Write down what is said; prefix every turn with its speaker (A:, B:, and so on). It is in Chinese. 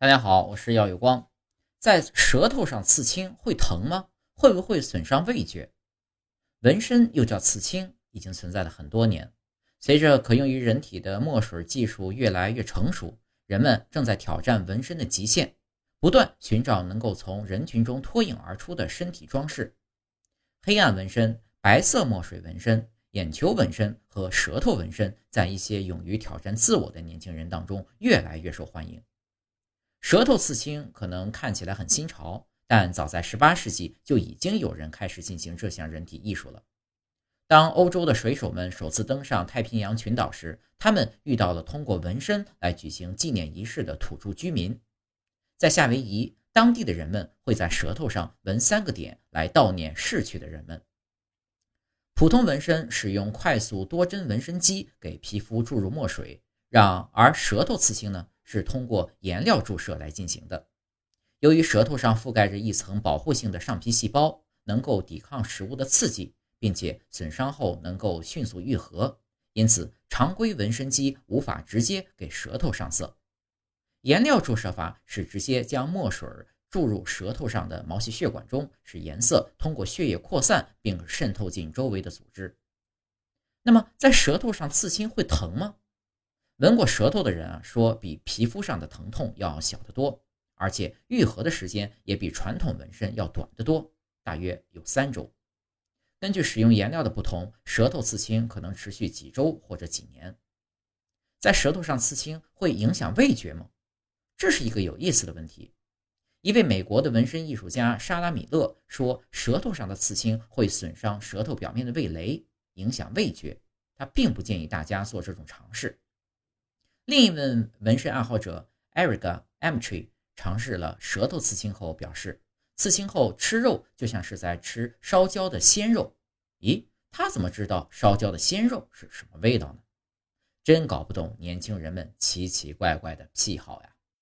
A: 大家好，我是耀有光。在舌头上刺青会疼吗？会不会损伤味觉？纹身又叫刺青，已经存在了很多年。随着可用于人体的墨水技术越来越成熟，人们正在挑战纹身的极限，不断寻找能够从人群中脱颖而出的身体装饰。黑暗纹身、白色墨水纹身、眼球纹身和舌头纹身，在一些勇于挑战自我的年轻人当中越来越受欢迎。舌头刺青可能看起来很新潮，但早在18世纪就已经有人开始进行这项人体艺术了。当欧洲的水手们首次登上太平洋群岛时，他们遇到了通过纹身来举行纪念仪式的土著居民。在夏威夷，当地的人们会在舌头上纹三个点来悼念逝去的人们。普通纹身使用快速多针纹身机给皮肤注入墨水，让而舌头刺青呢？是通过颜料注射来进行的。由于舌头上覆盖着一层保护性的上皮细胞，能够抵抗食物的刺激，并且损伤后能够迅速愈合，因此常规纹身机无法直接给舌头上色。颜料注射法是直接将墨水注入舌头上的毛细血管中，使颜色通过血液扩散并渗透进周围的组织。那么，在舌头上刺青会疼吗？纹过舌头的人啊，说比皮肤上的疼痛要小得多，而且愈合的时间也比传统纹身要短得多，大约有三周。根据使用颜料的不同，舌头刺青可能持续几周或者几年。在舌头上刺青会影响味觉吗？这是一个有意思的问题。一位美国的纹身艺术家莎拉米勒说，舌头上的刺青会损伤舌头表面的味蕾，影响味觉。他并不建议大家做这种尝试。另一位纹身爱好者 Erica Amtree 尝试了舌头刺青后表示，刺青后吃肉就像是在吃烧焦的鲜肉。咦，他怎么知道烧焦的鲜肉是什么味道呢？真搞不懂年轻人们奇奇怪怪的癖好呀！